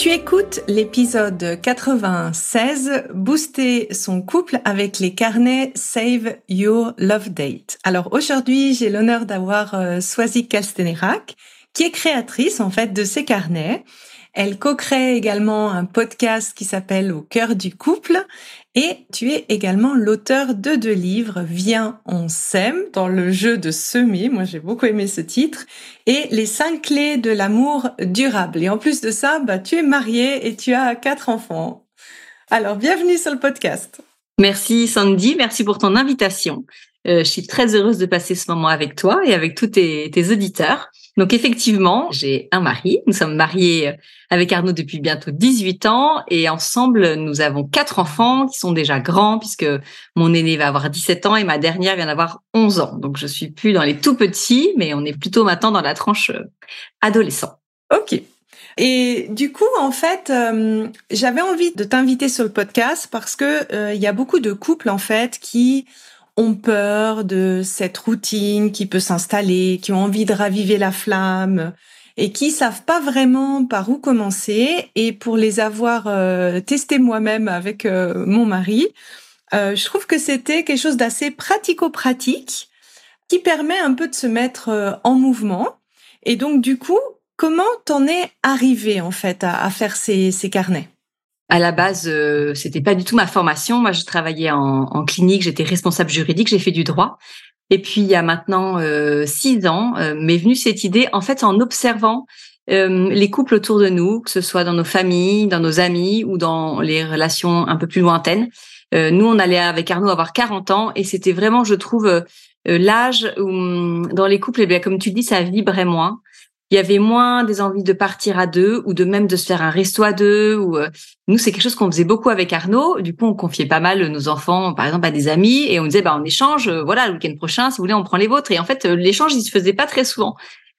Tu écoutes l'épisode 96, Booster son couple avec les carnets Save Your Love Date. Alors aujourd'hui, j'ai l'honneur d'avoir euh, Swazik qui est créatrice en fait de ces carnets elle co-crée également un podcast qui s'appelle Au cœur du couple et tu es également l'auteur de deux livres, Viens, on s'aime, dans le jeu de semer. Moi, j'ai beaucoup aimé ce titre. Et les cinq clés de l'amour durable. Et en plus de ça, bah, tu es mariée et tu as quatre enfants. Alors, bienvenue sur le podcast. Merci Sandy, merci pour ton invitation. Euh, je suis très heureuse de passer ce moment avec toi et avec tous tes, tes auditeurs. Donc effectivement, j'ai un mari. Nous sommes mariés euh, avec Arnaud depuis bientôt 18 ans et ensemble, nous avons quatre enfants qui sont déjà grands puisque mon aîné va avoir 17 ans et ma dernière vient d'avoir 11 ans. Donc je suis plus dans les tout petits, mais on est plutôt maintenant dans la tranche euh, adolescent. Ok. Et du coup, en fait, euh, j'avais envie de t'inviter sur le podcast parce que il y a beaucoup de couples en fait qui ont peur de cette routine qui peut s'installer, qui ont envie de raviver la flamme et qui savent pas vraiment par où commencer. Et pour les avoir euh, testés moi-même avec euh, mon mari, euh, je trouve que c'était quelque chose d'assez pratico-pratique qui permet un peu de se mettre en mouvement. Et donc, du coup, comment t'en es arrivé en fait à, faire ces carnets? À la base, euh, c'était pas du tout ma formation. Moi, je travaillais en, en clinique, j'étais responsable juridique, j'ai fait du droit. Et puis, il y a maintenant euh, six ans, euh, m'est venue cette idée, en fait, en observant euh, les couples autour de nous, que ce soit dans nos familles, dans nos amis ou dans les relations un peu plus lointaines. nous, on allait avec Arnaud avoir 40 ans et c'était vraiment, je trouve, l'âge où dans les couples, eh bien, comme tu dis, ça vibrait moins il y avait moins des envies de partir à deux ou de même de se faire un resto à deux. Ou euh, nous, c'est quelque chose qu'on faisait beaucoup avec Arnaud. Du coup, on confiait pas mal nos enfants, par exemple, à des amis, et on disait, bah, en échange, euh, voilà, le week-end prochain, si vous voulez, on prend les vôtres. Et en fait, euh, l'échange, il se faisait pas très souvent.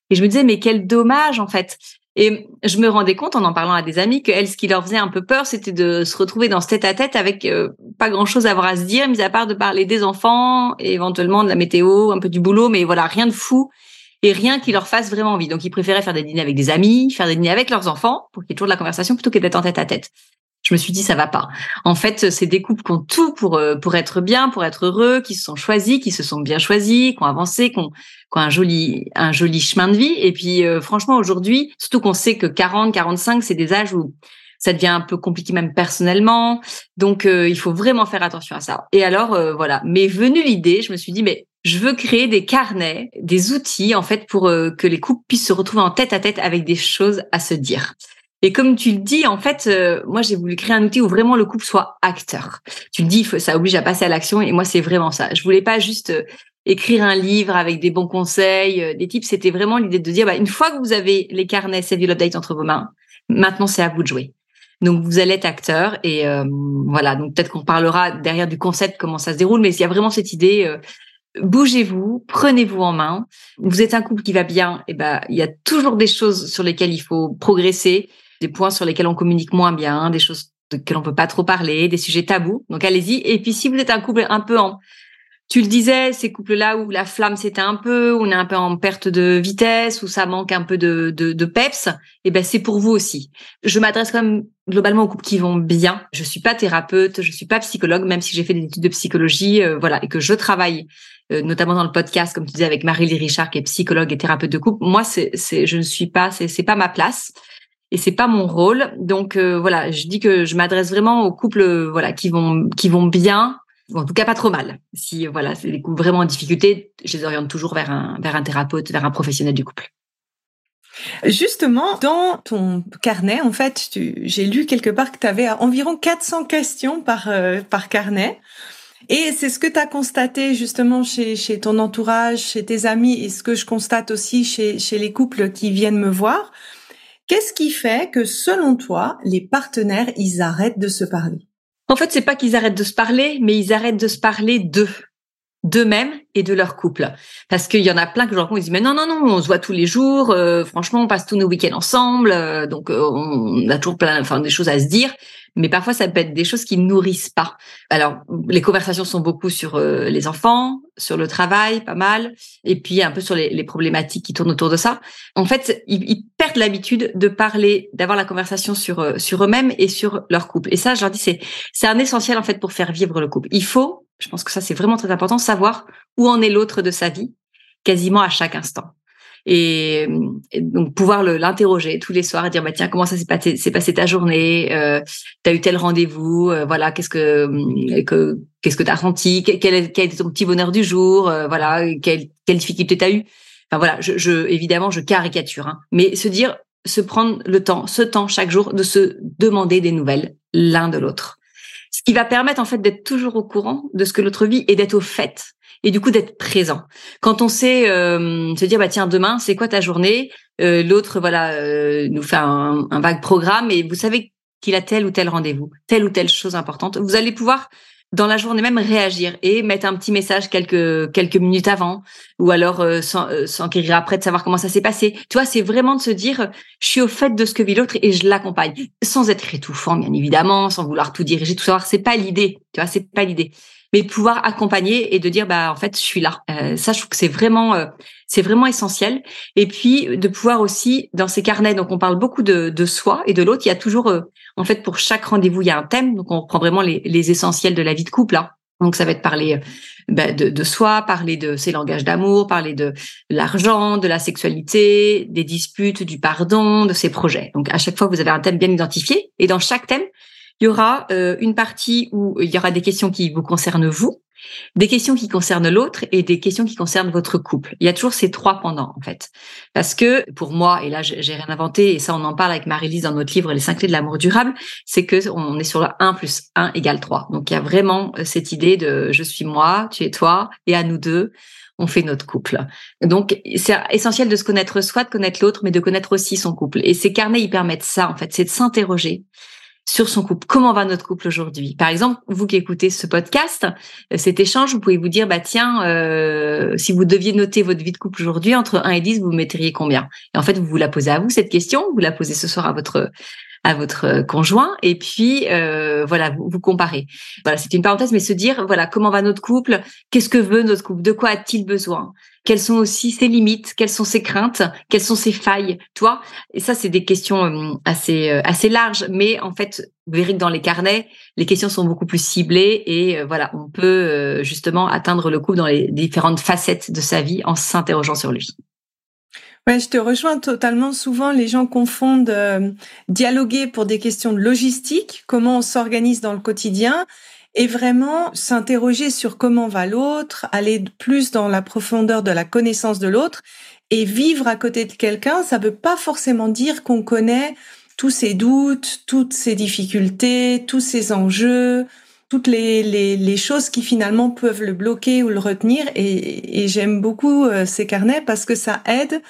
Et je me disais, mais quel dommage, en fait. Et je me rendais compte en en parlant à des amis que elles, ce qui leur faisait un peu peur, c'était de se retrouver dans ce tête-à-tête avec pas grand-chose à avoir à se dire, mis à part de parler des enfants, et éventuellement de la météo, un peu du boulot, mais voilà, rien de fou et rien qui leur fasse vraiment envie. Donc, ils préféraient faire des dîners avec des amis, faire des dîners avec leurs enfants pour qu'il y ait toujours de la conversation plutôt que d'être en tête à tête. Je me suis dit ça va pas. En fait, c'est des couples qui ont tout pour euh, pour être bien, pour être heureux, qui se sont choisis, qui se sont bien choisis, qui ont avancé, qui ont, qui ont un joli un joli chemin de vie. Et puis euh, franchement aujourd'hui, surtout qu'on sait que 40, 45, c'est des âges où ça devient un peu compliqué même personnellement. Donc euh, il faut vraiment faire attention à ça. Et alors voilà, m'est venue l'idée, je me suis dit mais je veux créer des carnets, des outils en fait pour euh, que les couples puissent se retrouver en tête à tête avec des choses à se dire. Et comme tu le dis, en fait, euh, moi j'ai voulu créer un outil où vraiment le couple soit acteur. Tu le dis, ça oblige à passer à l'action et moi c'est vraiment ça. Je voulais pas juste euh, écrire un livre avec des bons conseils, des tips. C'était vraiment l'idée de dire, bah, une fois que vous avez les carnets Save Your Update entre vos mains, maintenant c'est à vous de jouer. Donc vous allez être acteur et voilà. Donc peut-être qu'on parlera derrière du concept comment ça se déroule, mais il y a vraiment cette idée bougez-vous, prenez-vous en main. Vous êtes un couple qui va bien, et ben il y a toujours des choses sur lesquelles il faut progresser, des points sur lesquels on communique moins bien, des choses de lesquelles on peut pas trop parler, des sujets tabous. Donc allez-y. Et puis si vous êtes un couple un peu en tu le disais, ces couples-là où la flamme s'éteint un peu, où on est un peu en perte de vitesse, où ça manque un peu de, de, de peps, et eh ben c'est pour vous aussi. Je m'adresse quand même globalement aux couples qui vont bien. Je suis pas thérapeute, je suis pas psychologue, même si j'ai fait des études de psychologie, euh, voilà, et que je travaille euh, notamment dans le podcast, comme tu disais, avec Marie-Lie Richard, qui est psychologue et thérapeute de couple. Moi, c'est, c'est, je ne suis pas, c'est, c'est pas ma place et c'est pas mon rôle. Donc euh, voilà, je dis que je m'adresse vraiment aux couples, voilà, qui vont, qui vont bien, en tout cas pas trop mal. Si voilà, c'est des couples vraiment en difficulté, je les oriente toujours vers un vers un thérapeute, vers un professionnel du couple. Justement, dans ton carnet, en fait, j'ai lu quelque part que tu avais environ 400 questions par, euh, par carnet. Et c'est ce que tu as constaté justement chez, chez ton entourage, chez tes amis, et ce que je constate aussi chez, chez les couples qui viennent me voir. Qu'est-ce qui fait que, selon toi, les partenaires, ils arrêtent de se parler? En fait, c'est pas qu'ils arrêtent de se parler, mais ils arrêtent de se parler d'eux d'eux-mêmes et de leur couple. Parce qu'il y en a plein que je rencontre, ils disent mais non non non, on se voit tous les jours, euh, franchement on passe tous nos week-ends ensemble, euh, donc euh, on a toujours plein, enfin des choses à se dire. Mais parfois ça peut être des choses qui nourrissent pas. Alors les conversations sont beaucoup sur les enfants, sur le travail, pas mal, et puis un peu sur les, problématiques qui tournent autour de ça. En fait, ils, perdent l'habitude de parler, d'avoir la conversation sur sur eux-mêmes et sur leur couple. Et ça, je leur dis c'est c'est un essentiel en fait pour faire vivre le couple. Il faut je pense que ça, c'est vraiment très important, savoir où en est l'autre de sa vie, quasiment à chaque instant. Et, donc pouvoir l'interroger tous les soirs et dire bah tiens comment ça s'est passé, ta journée euh, t'as eu tel rendez-vous euh, voilà qu'est-ce que que qu'est-ce que t'as ressenti quel, quel, était ton petit bonheur du jour euh, voilà quelle quelle difficulté t'as eu. Enfin voilà je, je évidemment je caricature hein, mais se dire se prendre le temps ce temps chaque jour de se demander des nouvelles l'un de l'autre. Ce qui va permettre en fait d'être toujours au courant de ce que l'autre vit et d'être au fait et du coup d'être présent. Quand on sait euh, se dire bah tiens demain c'est quoi ta journée, euh, l'autre voilà euh, nous fait un, un, vague programme et vous savez qu'il a tel ou tel rendez-vous, telle ou telle chose importante, vous allez pouvoir dans la journée même réagir et mettre un petit message quelques quelques minutes avant ou alors euh, euh, s'enquérir après de savoir comment ça s'est passé. Tu vois, c'est vraiment de se dire je suis au fait de ce que vit l'autre et je l'accompagne sans être étouffant bien évidemment, sans vouloir tout diriger, tout savoir, c'est pas l'idée. Tu vois, c'est pas l'idée mais pouvoir accompagner et de dire bah en fait je suis là. Euh, ça je trouve que c'est vraiment euh, c'est vraiment essentiel. Et puis de pouvoir aussi dans ces carnets donc on parle beaucoup de, de soi et de l'autre. Il y a toujours euh, en fait pour chaque rendez-vous il y a un thème donc on reprend vraiment les, les essentiels de la vie de couple. Hein. Donc ça va être parler bah, de, de, soi, parler de ses langages d'amour, parler de l'argent, de la sexualité, des disputes, du pardon, de ses projets. Donc à chaque fois vous avez un thème bien identifié et dans chaque thème il y aura euh, une partie où il y aura des questions qui vous concernent vous, des questions qui concernent l'autre et des questions qui concernent votre couple. Il y a toujours ces trois pendant en fait. Parce que pour moi, et là j'ai rien inventé, et ça on en parle avec Marie-Lise dans notre livre Les cinq clés de l'amour durable, c'est que on est sur le 1 plus 1 égale 3. Donc il y a vraiment euh, cette idée de je suis moi, tu es toi, et à nous deux, on fait notre couple. Donc, c'est essentiel de se connaître soi, de connaître l'autre, mais de connaître aussi son couple. Et ces carnets, ils permettent ça, en fait, c'est de s'interroger sur son couple. Comment va notre couple aujourd'hui? Par exemple, vous qui écoutez ce podcast, euh, cet échange, vous pouvez vous dire, bah tiens, euh, si vous deviez noter votre vie de couple aujourd'hui, entre 1 et 10, vous mettriez combien? Et en fait, vous vous la posez à vous, cette question, vous la posez ce soir à votre votre conjoint et puis euh, voilà vous, comparez. Voilà c'est une parenthèse mais se dire voilà comment va notre couple? Qu'est-ce que veut notre couple? De quoi a-t-il besoin? Quelles sont aussi ses limites, quelles sont ses craintes, quelles sont ses failles, toi. Et ça, c'est des questions euh, assez euh, assez larges, mais en fait, vous verrez que dans les carnets, les questions sont beaucoup plus ciblées et euh, voilà, on peut justement atteindre le couple dans les différentes facettes de sa vie en s'interrogeant sur lui. Ouais, je te rejoins totalement. Souvent, les gens confondent dialoguer pour des questions de logistique, comment on s'organise dans le quotidien, et vraiment s'interroger sur comment va l'autre, aller plus dans la profondeur de la connaissance de l'autre et vivre à côté de quelqu'un, ça veut pas forcément dire qu'on connaît tous ses doutes, toutes ses difficultés, tous ses enjeux, toutes les, choses qui finalement peuvent le bloquer ou le retenir. Et, et j'aime beaucoup euh, ces carnets parce que ça aide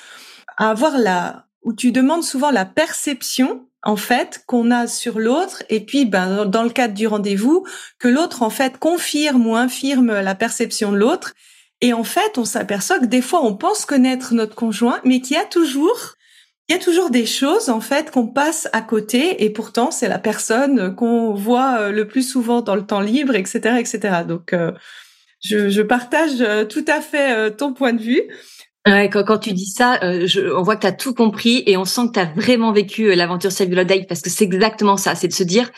à avoir la, où tu demandes souvent la perception en fait qu'on a sur l'autre et puis ben dans le cadre du rendez-vous que l'autre en fait confirme ou infirme la perception de l'autre. Et en fait on s'aperçoit que des fois on pense connaître notre conjoint mais qu'il y a toujours il y a toujours des choses en fait qu'on passe à côté et pourtant c'est la personne qu'on voit euh, le plus souvent dans le temps libre etc etc donc euh, je, je, partage euh, tout à fait ton point de vue Quand, tu dis ça, euh, on voit que tu as tout compris et on sent que tu as vraiment vécu euh, l'aventure Cellular Day parce que c'est exactement ça, c'est de se dire,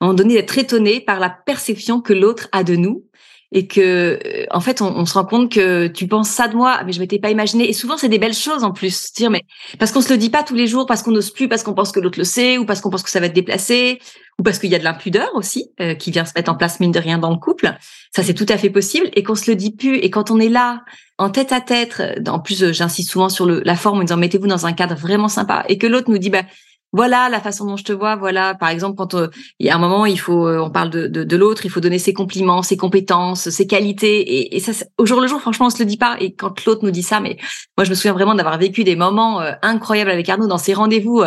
à un moment donné, d'être étonné par la perception que l'autre a de nous et que euh, en fait on, se rend compte que tu penses ça de moi mais je m'étais pas imaginé. Et souvent c'est des belles choses en plus dire mais parce qu'on se le dit pas tous les jours parce qu'on n'ose plus parce qu'on pense que l'autre le sait ou parce qu'on pense que ça va être déplacé ou parce qu'il y a de l'impudeur aussi euh, qui vient se mettre en place mine de rien dans le couple. Ça c'est tout à fait possible. Et qu'on se le dit plus. Et quand on est là en tête à tête en plus j'insiste souvent sur le, la forme en disant mettez-vous dans un cadre vraiment sympa. Et que l'autre nous dit bah voilà la façon dont je te vois, voilà, par exemple, quand euh, il y a un moment, il faut, euh, on parle de, de, de l'autre, il faut donner ses compliments, ses compétences, ses qualités, et, ça, au jour le jour, franchement, on se le dit pas. Et quand l'autre nous dit ça, mais moi, je me souviens vraiment d'avoir vécu des moments euh, incroyables avec Arnaud dans ces rendez-vous,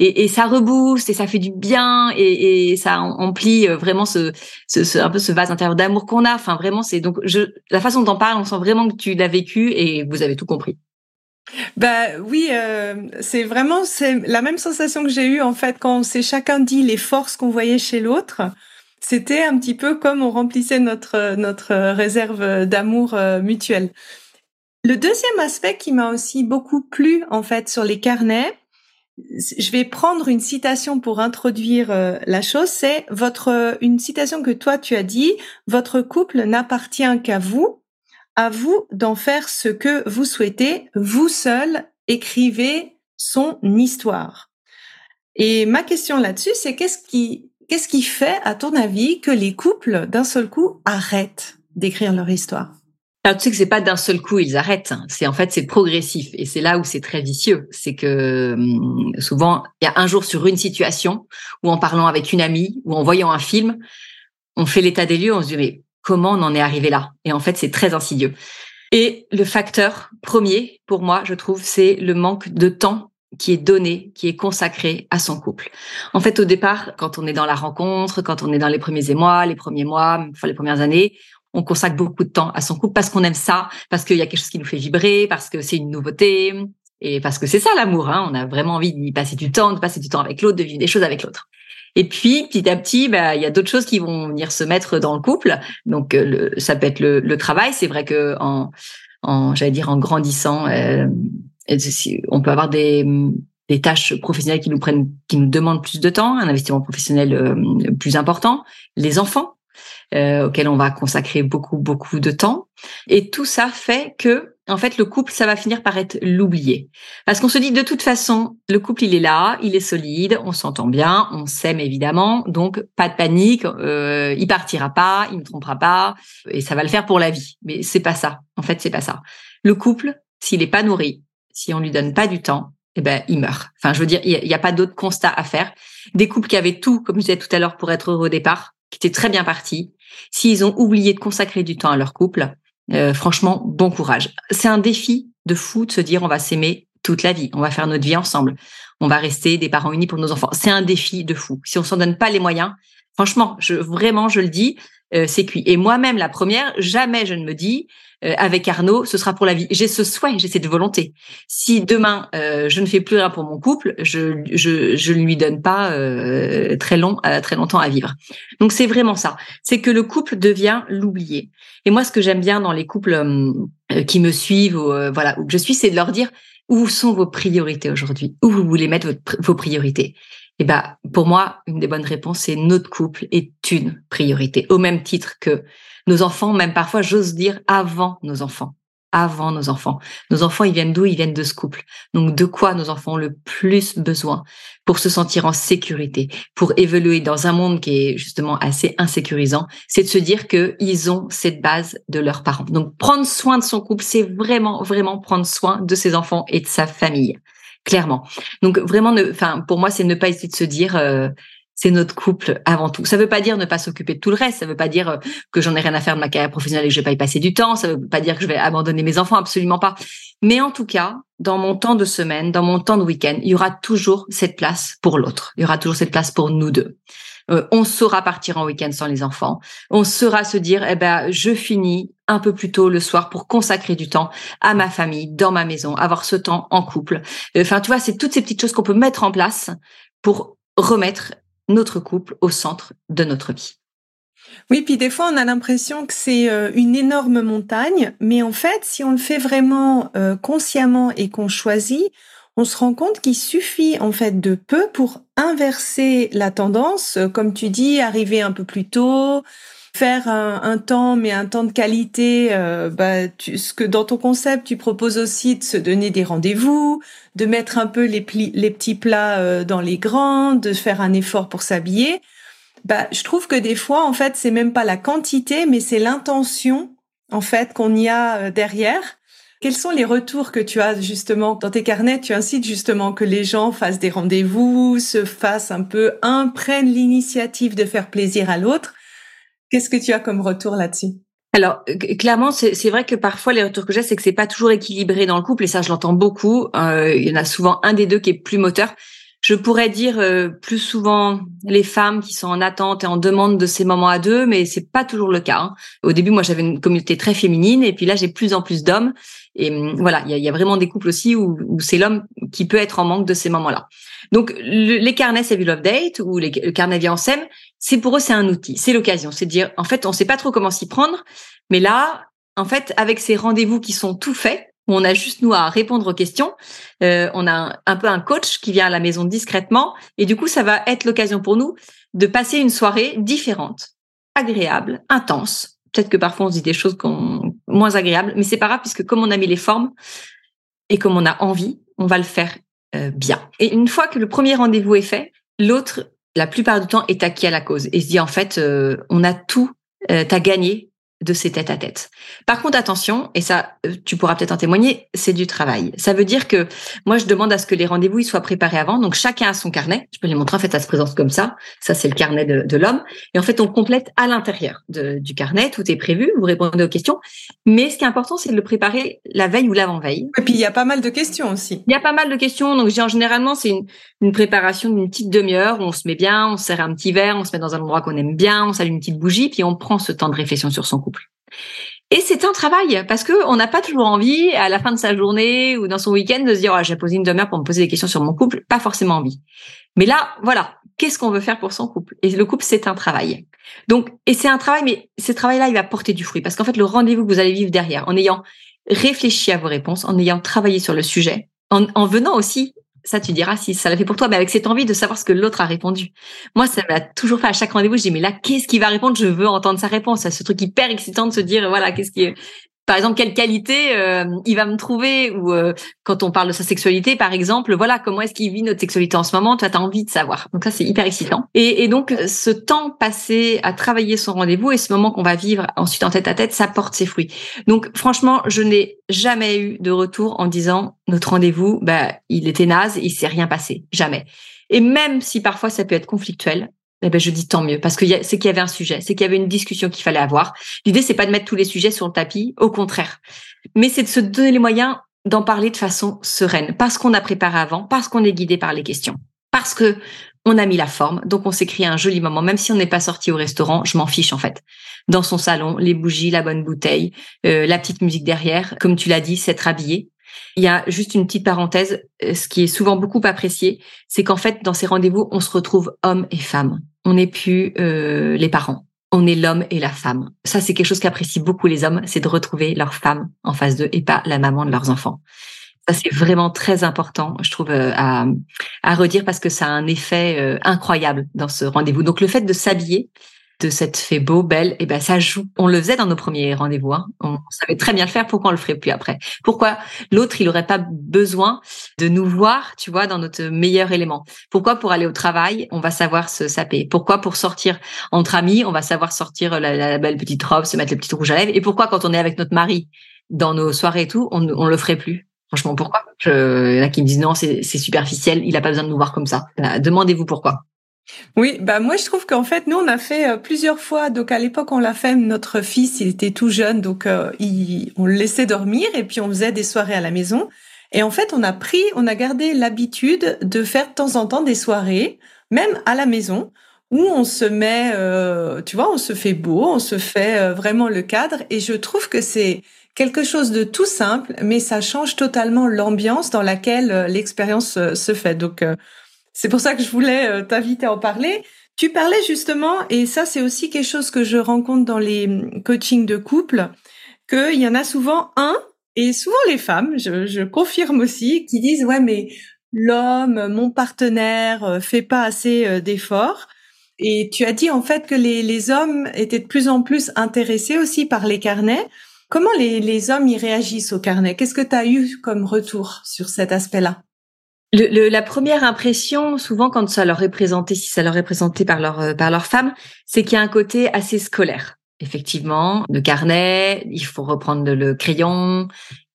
et, et, ça rebooste, et ça fait du bien, et, et ça emplit vraiment ce, ce, un peu ce vase intérieur d'amour qu'on a. Enfin, vraiment, c'est donc je, la façon dont on parle, on sent vraiment que tu l'as vécu, et vous avez tout compris. Bah oui, euh, c'est vraiment c'est la même sensation que j'ai eue en fait quand on s'est chacun dit les forces qu'on voyait chez l'autre. C'était un petit peu comme on remplissait notre notre réserve d'amour euh, mutuel. Le deuxième aspect qui m'a aussi beaucoup plu en fait sur les carnets, je vais prendre une citation pour introduire euh, la chose, c'est votre une citation que toi tu as dit, votre couple n'appartient qu'à vous à vous d'en faire ce que vous souhaitez. Vous seul écrivez son histoire. Et ma question là-dessus, c'est qu'est-ce qui, qu'est-ce qui fait, à ton avis, que les couples, d'un seul coup, arrêtent d'écrire leur histoire? Alors, tu sais que c'est pas d'un seul coup ils arrêtent. C'est en fait c'est progressif et c'est là où c'est très vicieux. C'est que hum, souvent il y a un jour sur une situation ou en parlant avec une amie ou en voyant un film, on fait l'état des lieux, on se dit mais comment on en est arrivé là. Et en fait, c'est très insidieux. Et le facteur premier, pour moi, je trouve, c'est le manque de temps qui est donné, qui est consacré à son couple. En fait, au départ, quand on est dans la rencontre, quand on est dans les premiers émois, les premiers mois, enfin les premières années, on consacre beaucoup de temps à son couple parce qu'on aime ça, parce qu'il y a quelque chose qui nous fait vibrer, parce que c'est une nouveauté, et parce que c'est ça l'amour. Hein. On a vraiment envie d'y passer du temps, de passer du temps avec l'autre, de vivre des choses avec l'autre. Et puis, petit à petit, bah, il y a d'autres choses qui vont venir se mettre dans le couple. Donc, euh, le, ça peut être le, le travail. C'est vrai que en, en j'allais dire, en grandissant, euh, on peut avoir des, des tâches professionnelles qui nous prennent, qui nous demandent plus de temps, un investissement professionnel euh, plus important. Les enfants, euh, auxquels on va consacrer beaucoup, beaucoup de temps. Et tout ça fait que en fait, le couple, ça va finir par être l'oublié. Parce qu'on se dit, de toute façon, le couple, il est là, il est solide, on s'entend bien, on s'aime évidemment, donc pas de panique, euh, il partira pas, il ne trompera pas, et ça va le faire pour la vie. Mais c'est pas ça. En fait, c'est pas ça. Le couple, s'il est pas nourri, si on lui donne pas du temps, eh ben, il meurt. Enfin, je veux dire, il n'y a, pas d'autre constat à faire. Des couples qui avaient tout, comme je disais tout à l'heure, pour être heureux au départ, qui étaient très bien partis, s'ils ont oublié de consacrer du temps à leur couple, euh, franchement, bon courage. C'est un défi de fou de se dire on va s'aimer toute la vie, on va faire notre vie ensemble, on va rester des parents unis pour nos enfants. C'est un défi de fou. Si on s'en donne pas les moyens, franchement, je vraiment je le dis, euh, c'est cuit. Et moi-même, la première, jamais je ne me dis euh, avec Arnaud, ce sera pour la vie. J'ai ce souhait, j'ai cette volonté. Si demain euh, je ne fais plus rien pour mon couple, je je je ne lui donne pas très long très longtemps à vivre. Donc c'est vraiment ça. C'est que le couple devient l'oublié. Et moi, ce que j'aime bien dans les couples qui me suivent, voilà, où je suis, c'est de leur dire où sont vos priorités aujourd'hui, où vous voulez mettre vos priorités? Eh ben, pour moi, une des bonnes réponses, c'est notre couple est une priorité, au même titre que nos enfants, même parfois, j'ose dire avant nos enfants avant nos enfants. Nos enfants, ils viennent d'où? Ils viennent de ce couple. Donc, de quoi nos enfants ont le plus besoin pour se sentir en sécurité, pour évoluer dans un monde qui est justement assez insécurisant, c'est de se dire qu'ils ont cette base de leurs parents. Donc, prendre soin de son couple, c'est vraiment, vraiment prendre soin de ses enfants et de sa famille clairement. Donc vraiment, enfin pour moi, c'est ne pas essayer de se dire euh, c'est notre couple avant tout. Ça veut pas dire ne pas s'occuper de tout le reste. Ça veut pas dire euh, que j'en ai rien à faire de ma carrière professionnelle et que je vais pas y passer du temps. Ça veut pas dire que je vais abandonner mes enfants, absolument pas. Mais en tout cas, dans mon temps de semaine, dans mon temps de week-end, il y aura toujours cette place pour l'autre. Il y aura toujours cette place pour nous deux. Euh, on saura partir en week-end sans les enfants. On saura se dire, eh ben, je finis un peu plus tôt le soir pour consacrer du temps à ma famille, dans ma maison, avoir ce temps en couple. Enfin, tu vois, c'est toutes ces petites choses qu'on peut mettre en place pour remettre notre couple au centre de notre vie. Oui, puis des fois on a l'impression que c'est euh, une énorme montagne, mais en fait, si on le fait vraiment euh, consciemment et qu'on choisit, on se rend compte qu'il suffit en fait de peu pour inverser la tendance, euh, comme tu dis, arriver un peu plus tôt, faire un, temps, mais un temps de qualité. Euh, bah, tu, ce que dans ton concept, tu proposes aussi de se donner des rendez-vous, de mettre un peu les, les petits plats euh, dans les grands, de faire un effort pour s'habiller. Bah, je trouve que des fois, en fait, c'est même pas la quantité, mais c'est l'intention, en fait, qu'on y a euh, derrière. Quels sont les retours que tu as justement? Dans tes carnets Tu incites justement que les gens fassent des rendez-vous, se fassent un peu, un prennent l'initiative de faire plaisir à l'autre. Qu'est-ce que tu as comme retour là-dessus? Alors clairement, c'est vrai que parfois les retours que j'ai, c'est que c'est pas toujours équilibré dans le couple et ça, je l'entends beaucoup. Euh, il y en a souvent un des deux qui est plus moteur. Je pourrais dire euh, plus souvent les femmes qui sont en attente et en demande de ces moments à deux, mais c'est pas toujours le cas. Hein. Au début, moi, j'avais une communauté très féminine, et puis là, j'ai plus en plus d'hommes. Et hum, voilà, il y a, y a, vraiment des couples aussi où, où c'est l'homme qui peut être en manque de ces moments-là. Donc, les carnets Save Love Date ou les, le carnet en SEM, c'est pour eux, c'est un outil, c'est l'occasion. C'est dire, en fait, on sait pas trop comment s'y prendre, mais là, en fait, avec ces rendez-vous qui sont tout faits, où on a juste nous à répondre aux questions. Euh, on a un, peu un coach qui vient à la maison discrètement et du coup ça va être l'occasion pour nous de passer une soirée différente, agréable, intense. Peut-être que parfois on se dit des choses moins agréables, mais c'est pas grave puisque comme on a mis les formes et comme on a envie, on va le faire euh, bien. Et une fois que le premier rendez-vous est fait, l'autre, la plupart du temps, est acquis à la cause et se dit en fait, euh, on a tout à gagner de ces têtes à tête. Par contre, attention, et ça, euh, tu pourras peut-être en témoigner, c'est du travail. Ça veut dire que moi, je demande à ce que les rendez-vous ils soient préparés avant. Donc, chacun a son carnet. Je peux les montrer. En fait, ça se présente comme ça. Ça, c'est le carnet de, l'homme. Et en fait, on complète à l'intérieur du carnet. Tout est prévu. Vous répondez aux questions. Mais ce qui est important, c'est de le préparer la veille ou l'avant-veille. Et puis, il y a pas mal de questions aussi. Il y a pas mal de questions. Donc, en généralement, c'est une, une préparation d'une petite demi-heure. On se met bien, on sert un petit verre, on se met dans un endroit qu'on aime bien, on s'allume une petite bougie, puis on prend ce temps de réflexion sur son couple. Et c'est un travail parce que on n'a pas toujours envie à la fin de sa journée ou dans son week-end de se dire oh, j'ai posé une demi-heure pour me poser des questions sur mon couple, pas forcément envie. Mais là, voilà, qu'est-ce qu'on veut faire pour son couple? Et le couple, c'est un travail. Donc, et c'est un travail, mais ce travail-là, il va porter du fruit parce qu'en fait, le rendez-vous que vous allez vivre derrière, en ayant réfléchi à vos réponses, en ayant travaillé sur le sujet, en, en venant aussi ça tu diras si ça l'a fait pour toi, mais avec cette envie de savoir ce que l'autre a répondu. Moi, ça m'a toujours fait à chaque rendez-vous, je dis mais là, qu'est-ce qu'il va répondre? Je veux entendre sa réponse. C'est ce truc hyper excitant de se dire voilà, qu'est-ce qui par exemple, quelle qualité euh, il va me trouver ou euh, quand on parle de sa sexualité, par exemple, voilà, comment est-ce qu'il vit notre sexualité en ce moment Tu as envie de savoir. Donc ça, c'est hyper excitant. Et, donc, ce temps passé à travailler son rendez-vous et ce moment qu'on va vivre ensuite en tête à tête, ça porte ses fruits. Donc, franchement, je n'ai jamais eu de retour en disant notre rendez-vous, bah, il était naze, il s'est rien passé, jamais. Et même si parfois ça peut être conflictuel, eh ben je dis tant mieux parce que c'est qu'il y avait un sujet, c'est qu'il y avait une discussion qu'il fallait avoir. L'idée c'est pas de mettre tous les sujets sur le tapis, au contraire, mais c'est de se donner les moyens d'en parler de façon sereine parce qu'on a préparé avant, parce qu'on est guidé par les questions, parce que on a mis la forme, donc on s'est créé un joli moment, même si on n'est pas sorti au restaurant, je m'en fiche en fait. Dans son salon, les bougies, la bonne bouteille, euh, la petite musique derrière, comme tu l'as dit, s'être habillé. Il y a juste une petite parenthèse, euh, ce qui est souvent beaucoup apprécié, c'est qu'en fait, dans ces rendez-vous, on se retrouve homme et femme on n'est plus euh, les parents. On est l'homme et la femme. Ça, c'est quelque chose qu'apprécient beaucoup les hommes, c'est de retrouver leur femme en face d'eux et pas la maman de leurs enfants. Ça, c'est vraiment très important, je trouve, euh, à, à redire parce que ça a un effet euh, incroyable dans ce rendez-vous. Donc, le fait de s'habiller, de cette fée beau, belle, et eh ben ça joue. On le faisait dans nos premiers rendez-vous. Hein. On savait très bien le faire. Pourquoi on le ferait plus après? Pourquoi l'autre il aurait pas besoin de nous voir, tu vois, dans notre meilleur élément? Pourquoi pour aller au travail on va savoir se saper? Pourquoi pour sortir entre amis on va savoir sortir la, belle petite robe, se mettre le petit rouge à lèvres? Et pourquoi quand on est avec notre mari dans nos soirées et tout, on, on le ferait plus? Franchement, pourquoi? Il y en a qui me disent non, c'est superficiel. Il a pas besoin de nous voir comme ça. Bah, demandez-vous pourquoi. Oui, bah moi je trouve qu'en fait nous on a fait euh, plusieurs fois. Donc à l'époque on l'a fait. Notre fils il était tout jeune, donc euh, on le laissait dormir et puis on faisait des soirées à la maison. Et en fait on a pris, on a gardé l'habitude de faire de temps en temps des soirées, même à la maison, où on se met, euh, tu vois, on se fait beau, on se fait vraiment le cadre. Et je trouve que c'est quelque chose de tout simple, mais ça change totalement l'ambiance dans laquelle l'expérience se fait. Donc c'est pour ça que je voulais euh, t'inviter à en parler. Tu parlais justement, et ça c'est aussi quelque chose que je rencontre dans les hum, coachings de couple, qu'il y en a souvent un, et souvent les femmes, je, je confirme aussi, qui disent ouais mais l'homme, mon partenaire, euh, fait pas assez euh, d'efforts. Et tu as dit en fait que les, les hommes étaient de plus en plus intéressés aussi par les carnets. Comment les, les hommes y réagissent au carnet Qu'est-ce que tu as eu comme retour sur cet aspect-là? Le, la première impression, souvent quand ça leur est présenté, si ça leur est présenté par leur euh, par leur femme, c'est qu'il y a un côté assez scolaire. Effectivement, le carnet, il faut reprendre le crayon,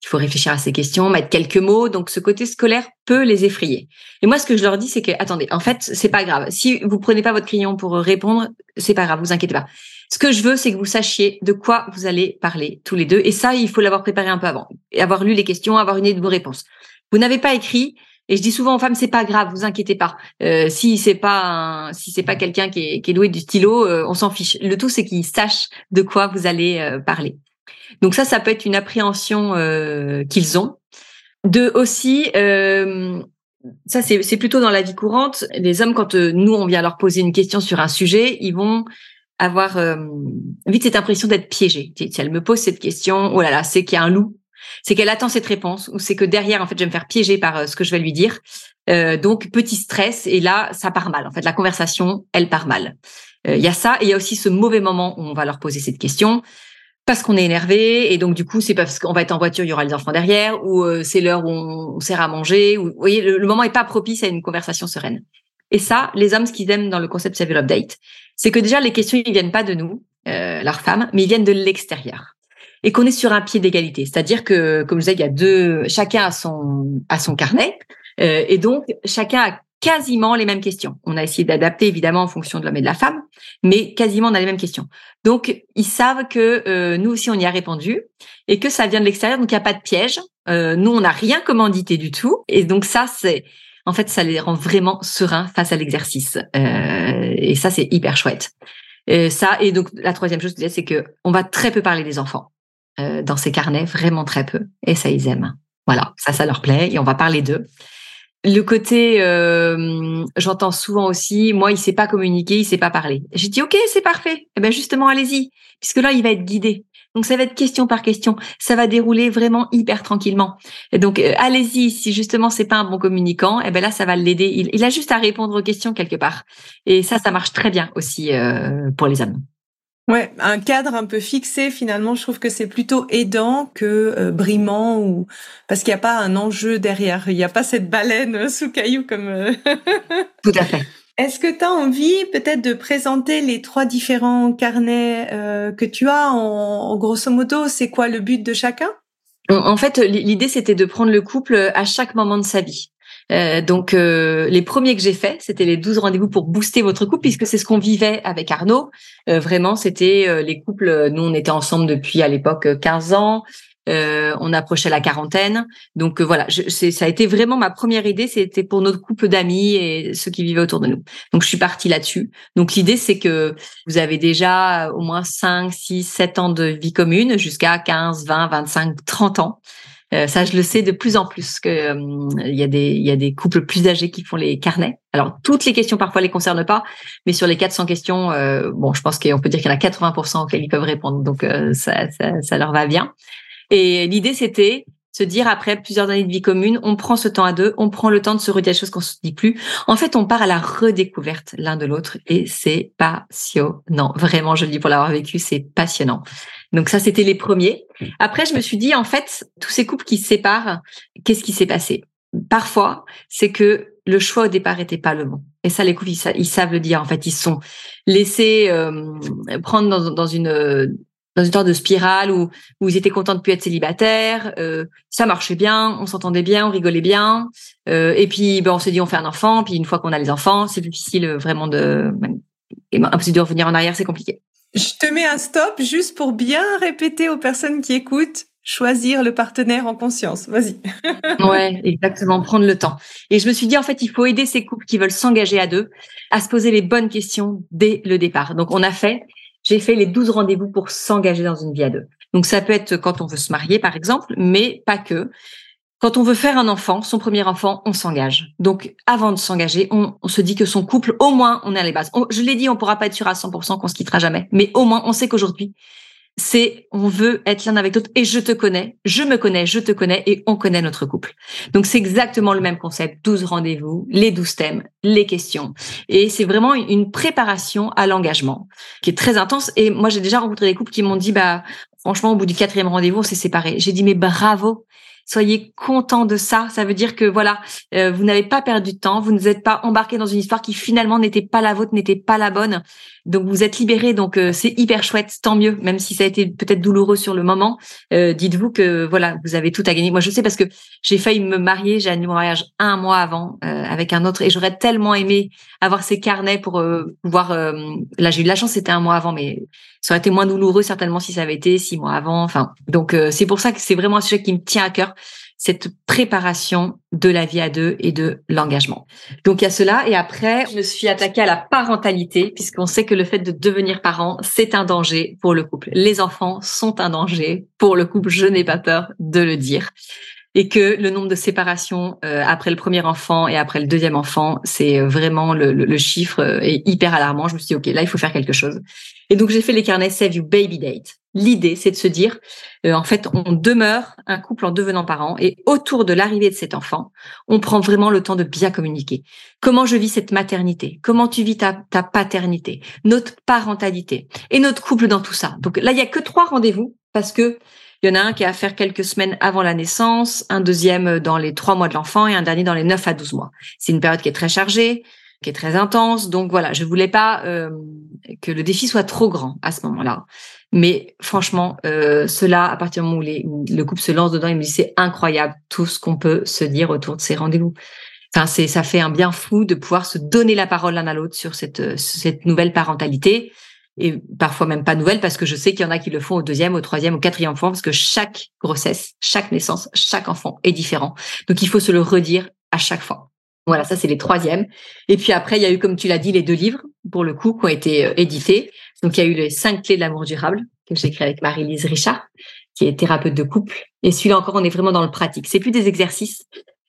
il faut réfléchir à ces questions, mettre quelques mots. Donc, ce côté scolaire peut les effrayer. Et moi, ce que je leur dis, c'est que, attendez, en fait, c'est pas grave. Si vous prenez pas votre crayon pour répondre, c'est pas grave, vous inquiétez pas. Ce que je veux, c'est que vous sachiez de quoi vous allez parler tous les deux. Et ça, il faut l'avoir préparé un peu avant. Et avoir lu les questions, avoir une idée de vos réponses. Vous n'avez pas écrit, et je dis souvent aux femmes, c'est pas grave, vous inquiétez pas. Euh, si c'est pas si c'est pas quelqu'un qui est, qui est doué du stylo, euh, on s'en fiche. Le tout c'est qu'ils sachent de quoi vous allez euh, parler. Donc ça, ça peut être une appréhension euh, qu'ils ont. De aussi, ça c'est c'est plutôt dans la vie courante. Les hommes, quand nous on vient leur poser une question sur un sujet, ils vont avoir vite cette impression d'être piégés. Si elle me pose cette question, oh là là, c'est qu'il y a un loup c'est qu'elle attend cette réponse ou c'est que derrière, en fait, je vais me faire piéger par euh, ce que je vais lui dire. Euh, donc, petit stress et là, ça part mal. En fait, la conversation, elle part mal. Euh, il y a ça et il y a aussi ce mauvais moment où on va leur poser cette question parce qu'on est énervé et donc du coup c'est parce qu'on va être en voiture, il y aura les enfants derrière ou c'est l'heure où on, sert à manger. Ou, voyez, le, moment est pas propice à une conversation sereine. Et ça, les hommes, ce qu'ils aiment dans le concept Civil Update, c'est que déjà les questions ils viennent pas de nous, euh, leurs femmes, mais ils viennent de l'extérieur et qu'on est sur un pied d'égalité. C'est-à-dire que, comme je disais, il y a deux, chacun a son, a son carnet, euh, et donc chacun a quasiment les mêmes questions. On a essayé d'adapter évidemment en fonction de l'homme et de la femme, mais quasiment on a les mêmes questions. Donc ils savent que euh, nous aussi on y a répondu et que ça vient de l'extérieur, donc il n'y a pas de piège. Euh, nous on n'a rien commandité du tout, et donc ça c'est en fait ça les rend vraiment sereins face à l'exercice, euh, et ça c'est hyper chouette. Et ça et donc la troisième chose c'est que on va très peu parler des enfants. Euh, dans ces carnets, vraiment très peu. Et ça, ils aiment. Voilà, ça, ça leur plaît. Et on va parler d'eux. Le côté, euh, j'entends souvent aussi, moi, il sait pas communiquer, il sait pas parler. J'ai dit, ok, c'est parfait. Eh ben justement, allez-y, puisque là, il va être guidé. Donc ça va être question par question, ça va dérouler vraiment hyper tranquillement. Et donc euh, allez-y, si justement c'est pas un bon communicant, eh ben là ça va l'aider. Il, il, a juste à répondre aux questions quelque part. Et ça, ça marche très bien aussi pour les hommes. Ouais, un cadre un peu fixé finalement, je trouve que c'est plutôt aidant que euh, brimant ou parce qu'il n'y a pas un enjeu derrière, il n'y a pas cette baleine sous caillou comme. Euh, Tout à fait. Est-ce que tu as envie peut-être de présenter les trois différents carnets euh, que tu as en, grosso modo, c'est quoi le but de chacun? En fait, l'idée c'était de prendre le couple à chaque moment de sa vie. Euh, donc euh, les premiers que j'ai faits, c'était les 12 rendez-vous pour booster votre couple, puisque c'est ce qu'on vivait avec Arnaud. Euh, vraiment, c'était les couples, nous on était ensemble depuis à l'époque 15 ans. on approchait la quarantaine, donc voilà, je, ça a été vraiment ma première idée. C'était pour notre couple d'amis et ceux qui vivaient autour de nous. Donc je suis partie là-dessus. Donc l'idée c'est que vous avez déjà au moins 5, 6, 7 ans de vie commune jusqu'à 15, 20, 25, 30 ans. Euh, ça, je le sais de plus en plus que euh, il y a des y a des couples plus âgés qui font les carnets. Alors toutes les questions parfois les concernent pas, mais sur les 400 questions, euh, bon, je pense qu'on peut dire qu'il y en a 80% auxquelles ils peuvent répondre, donc ça, ça, ça leur va bien. Et l'idée c'était se dire après plusieurs années de vie commune, on prend ce temps à deux, on prend le temps de se redire des choses qu'on se dit plus. En fait, on part à la redécouverte l'un de l'autre et c'est passionnant. Vraiment, je le dis pour l'avoir vécu, c'est passionnant. Donc ça, c'était les premiers. Après, je me suis dit, en fait, tous ces couples qui se séparent, qu'est-ce qui s'est passé? Parfois, c'est que le choix au départ n'était pas le bon. Et ça, les couples, ils, savent le dire. En fait, ils sont laissés euh, prendre dans, dans une dans une sorte de spirale où, où ils étaient contents de plus être célibataires. Euh, ça marchait bien, on s'entendait bien, on rigolait bien. Euh, et puis, ben, on s'est dit, on fait un enfant. Puis une fois qu'on a les enfants, c'est difficile euh, vraiment de... Impossible de revenir en arrière, c'est compliqué. Je te mets un stop juste pour bien répéter aux personnes qui écoutent choisir le partenaire en conscience. Vas-y. ouais, exactement, prendre le temps. Et je me suis dit, en fait, il faut aider ces couples qui veulent s'engager à deux à se poser les bonnes questions dès le départ. Donc, on a fait j'ai fait les 12 rendez-vous pour s'engager dans une vie à deux. Donc ça peut être quand on veut se marier, par exemple, mais pas que. Quand on veut faire un enfant, son premier enfant, on s'engage. Donc, avant de s'engager, on, se dit que son couple, au moins, on est à les bases. je l'ai dit, on pourra pas être sûr à 100% qu'on se quittera jamais, mais au moins, on sait qu'aujourd'hui, c'est on veut être l'un avec l'autre et je te connais, je me connais, je te connais et on connaît notre couple. Donc c'est exactement le même concept, 12 rendez-vous, les 12 thèmes, les questions. Et c'est vraiment une préparation à l'engagement qui est très intense. Et moi j'ai déjà rencontré des couples qui m'ont dit bah franchement au bout du quatrième rendez-vous on s'est séparés. J'ai dit mais bravo, soyez content de ça. Ça veut dire que voilà, euh, vous n'avez pas perdu de temps, vous ne vous êtes pas embarqué dans une histoire qui finalement n'était pas la vôtre, n'était pas la bonne. Donc vous êtes libéré, donc euh, c'est hyper chouette, tant mieux, même si ça a été peut-être douloureux sur le moment. Euh, dites-vous que voilà, vous avez tout à gagner. Moi je sais parce que j'ai failli me marier, j'ai annulé mon mariage un mois avant avec un autre et j'aurais tellement aimé avoir ces carnets pour pouvoir. là j'ai eu de la chance, c'était un mois avant, mais ça aurait été moins douloureux certainement si ça avait été six mois avant. Enfin, donc c'est pour ça que c'est vraiment un sujet qui me tient à cœur cette préparation de la vie à deux et de l'engagement. Donc il y a cela et après je me suis attaquée à la parentalité puisqu'on sait que le fait de devenir parent c'est un danger pour le couple. Les enfants sont un danger pour le couple, je n'ai pas peur de le dire. Et que le nombre de séparations euh, après le premier enfant et après le deuxième enfant, c'est vraiment le, le, chiffre euh, est hyper alarmant. Je me suis dit ok là il faut faire quelque chose. Et donc j'ai fait les carnets Save You Baby Date L'idée, c'est de se dire, euh, en fait, on demeure un couple en devenant parent et autour de l'arrivée de cet enfant, on prend vraiment le temps de bien communiquer. Comment je vis cette maternité? Comment tu vis ta, ta paternité? Notre parentalité et notre couple dans tout ça. Donc là, il y a que trois rendez-vous parce que il y en a un qui est à faire quelques semaines avant la naissance, un deuxième dans les trois mois de l'enfant et un dernier dans les neuf à douze mois. C'est une période qui est très chargée, qui est très intense. Donc voilà, je voulais pas euh, que le défi soit trop grand à ce moment-là. Mais franchement, euh, cela, à partir du moment où, le couple se lance dedans, il me dit c'est incroyable tout ce qu'on peut se dire autour de ces rendez-vous. Enfin, c'est ça fait un bien fou de pouvoir se donner la parole l'un à l'autre sur cette cette nouvelle parentalité et parfois même pas nouvelle parce que je sais qu'il y en a qui le font au deuxième, au troisième, au quatrième enfant parce que chaque grossesse, chaque naissance, chaque enfant est différent. Donc il faut se le redire à chaque fois. Voilà, ça c'est les troisièmes. Et puis après, il y a eu, comme tu l'as dit, les deux livres pour le coup qui ont été euh, édités. Donc, il y a eu les cinq clés de l'amour durable que j'ai écrit avec Marie-Lise Richard, qui est thérapeute de couple. Et celui-là encore, on est vraiment dans le pratique. C'est plus des exercices.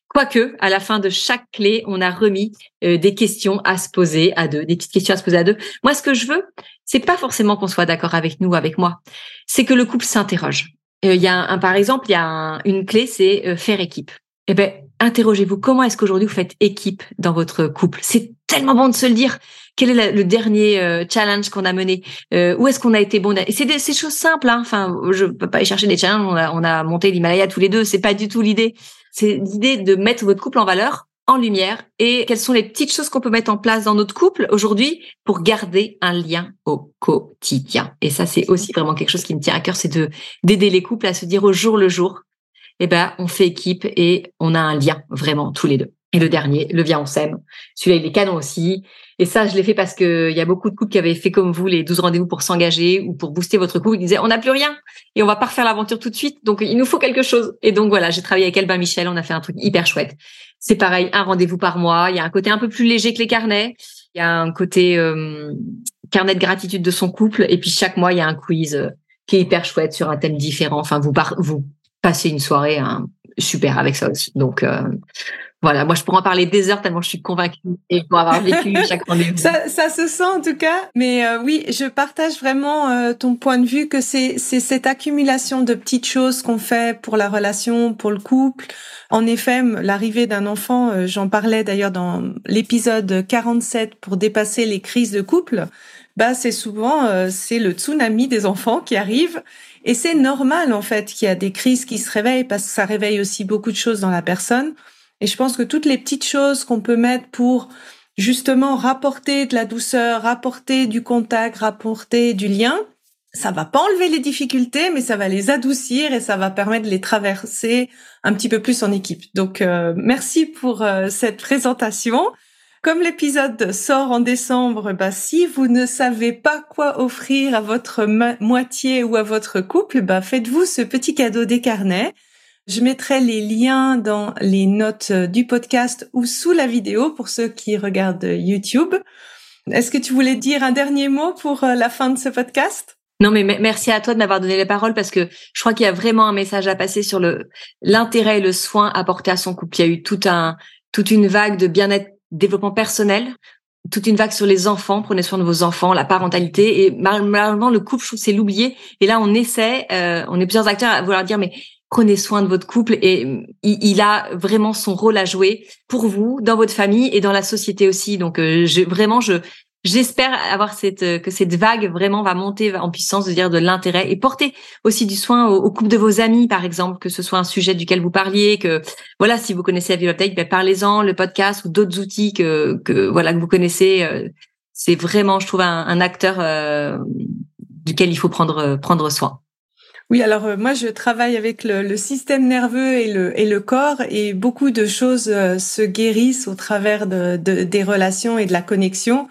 Quoique, à la fin de chaque clé, on a remis euh, des questions à se poser à deux, des petites questions à se poser à deux. Moi, ce que je veux, c'est pas forcément qu'on soit d'accord avec nous, avec moi. C'est que le couple s'interroge. Euh, il y a un, par exemple, il y a une clé, c'est faire équipe. Eh ben, interrogez-vous. Comment est-ce qu'aujourd'hui vous faites équipe dans votre couple? C'est tellement bon de se le dire. Quel est le dernier euh, challenge qu'on a mené? Euh, Où est-ce qu'on a été bon? C'est des choses simples. Hein. Enfin, je peux pas y chercher des challenges. On a, on a monté l'Himalaya tous les deux. C'est pas du tout l'idée. C'est l'idée de mettre votre couple en valeur, en lumière, et quelles sont les petites choses qu'on peut mettre en place dans notre couple aujourd'hui pour garder un lien au quotidien? Et ça, c'est aussi vraiment quelque chose qui me tient à cœur, c'est de d'aider les couples à se dire au jour le jour, eh ben, on fait équipe et on a un lien vraiment tous les deux. Et le dernier, le vient on s'aime. Celui-là, il est canon aussi. Et ça, je l'ai fait parce que il y a beaucoup de couples qui avaient fait comme vous les 12 rendez-vous pour s'engager ou pour booster votre couple. Ils disaient, on n'a plus rien et on va pas refaire l'aventure tout de suite. Donc, il nous faut quelque chose. Et donc, voilà, j'ai travaillé avec Albin Michel. On a fait un truc hyper chouette. C'est pareil, un rendez-vous par mois. Il y a un côté un peu plus léger que les carnets. Il y a un côté euh, carnet de gratitude de son couple. Et puis, chaque mois, il y a un quiz euh, qui est hyper chouette sur un thème différent. Enfin, vous, par vous passer une soirée hein, super avec ça aussi. Donc euh, voilà, moi je pourrais en parler des heures tellement je suis convaincue et pour avoir vécu chaque rendez-vous. Ça, ça se sent en tout cas, mais euh, oui, je partage vraiment euh, ton point de vue que c'est cette accumulation de petites choses qu'on fait pour la relation, pour le couple. En effet, l'arrivée d'un enfant, j'en parlais d'ailleurs dans l'épisode 47 pour dépasser les crises de couple. Bah c'est souvent c'est le tsunami des enfants qui arrive et c'est normal en fait qu'il y a des crises qui se réveillent parce que ça réveille aussi beaucoup de choses dans la personne. Et je pense que toutes les petites choses qu'on peut mettre pour justement rapporter de la douceur, rapporter du contact, rapporter du lien, ça va pas enlever les difficultés, mais ça va les adoucir et ça va permettre de les traverser un petit peu plus en équipe. Donc euh, merci pour euh, cette présentation. Comme l'épisode sort en décembre, bah, si vous ne savez pas quoi offrir à votre moitié ou à votre couple, bah, faites-vous ce petit cadeau des carnets. Je mettrai les liens dans les notes du podcast ou sous la vidéo pour ceux qui regardent YouTube. Est-ce que tu voulais dire un dernier mot pour euh, la fin de ce podcast? Non, mais merci à toi de m'avoir donné les paroles parce que je crois qu'il y a vraiment un message à passer sur le l'intérêt et le soin apporté à son couple. Il y a eu tout un toute une vague de bien-être développement personnel toute une vague sur les enfants, prenez soin de vos enfants, la parentalité. Et malheureusement, le couple, je trouve, c'est l'oublier. Et là, on essaie, euh, on est plusieurs acteurs à vouloir dire, mais prenez soin de votre couple et il, a vraiment son rôle à jouer pour vous, dans votre famille et dans la société aussi. Donc, euh, vraiment, je J'espère avoir cette euh, que cette vague vraiment va monter en puissance de dire de l'intérêt et porter aussi du soin au, couple de vos amis par exemple que ce soit un sujet duquel vous parliez que voilà si vous connaissez la bibliothèque ben parlez-en le podcast ou d'autres outils que que voilà que vous connaissez euh, c'est vraiment je trouve un, acteur euh, duquel il faut prendre prendre soin. Oui, alors moi je travaille avec le, le, système nerveux et le, et le corps et beaucoup de choses se guérissent au travers de, de, des relations et de la connexion.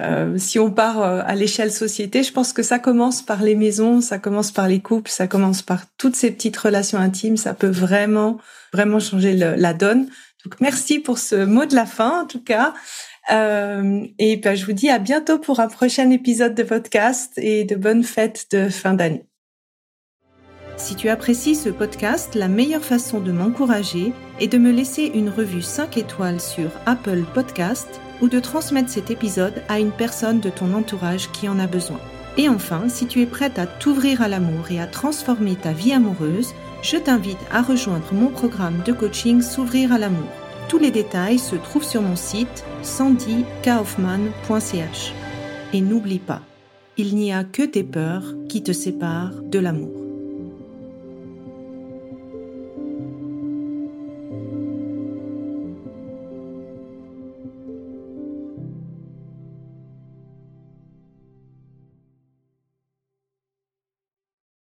Euh, si on part euh, à l'échelle société, je pense que ça commence par les maisons, ça commence par les couples, ça commence par toutes ces petites relations intimes. Ça peut vraiment, vraiment changer la donne. Donc merci pour ce mot de la fin, en tout cas. Euh, et ben, je vous dis à bientôt pour un prochain épisode de podcast et de bonnes fêtes de fin d'année. Si tu apprécies ce podcast, la meilleure façon de m'encourager est de me laisser une revue 5 étoiles sur Apple Podcast ou de transmettre cet épisode à une personne de ton entourage qui en a besoin. Et enfin, si tu es prête à t'ouvrir à l'amour et à transformer ta vie amoureuse, je t'invite à rejoindre mon programme de coaching S'ouvrir à l'amour. Tous les détails se trouvent sur mon site sandykaufman.ch. Et n'oublie pas, il n'y a que tes peurs qui te séparent de l'amour.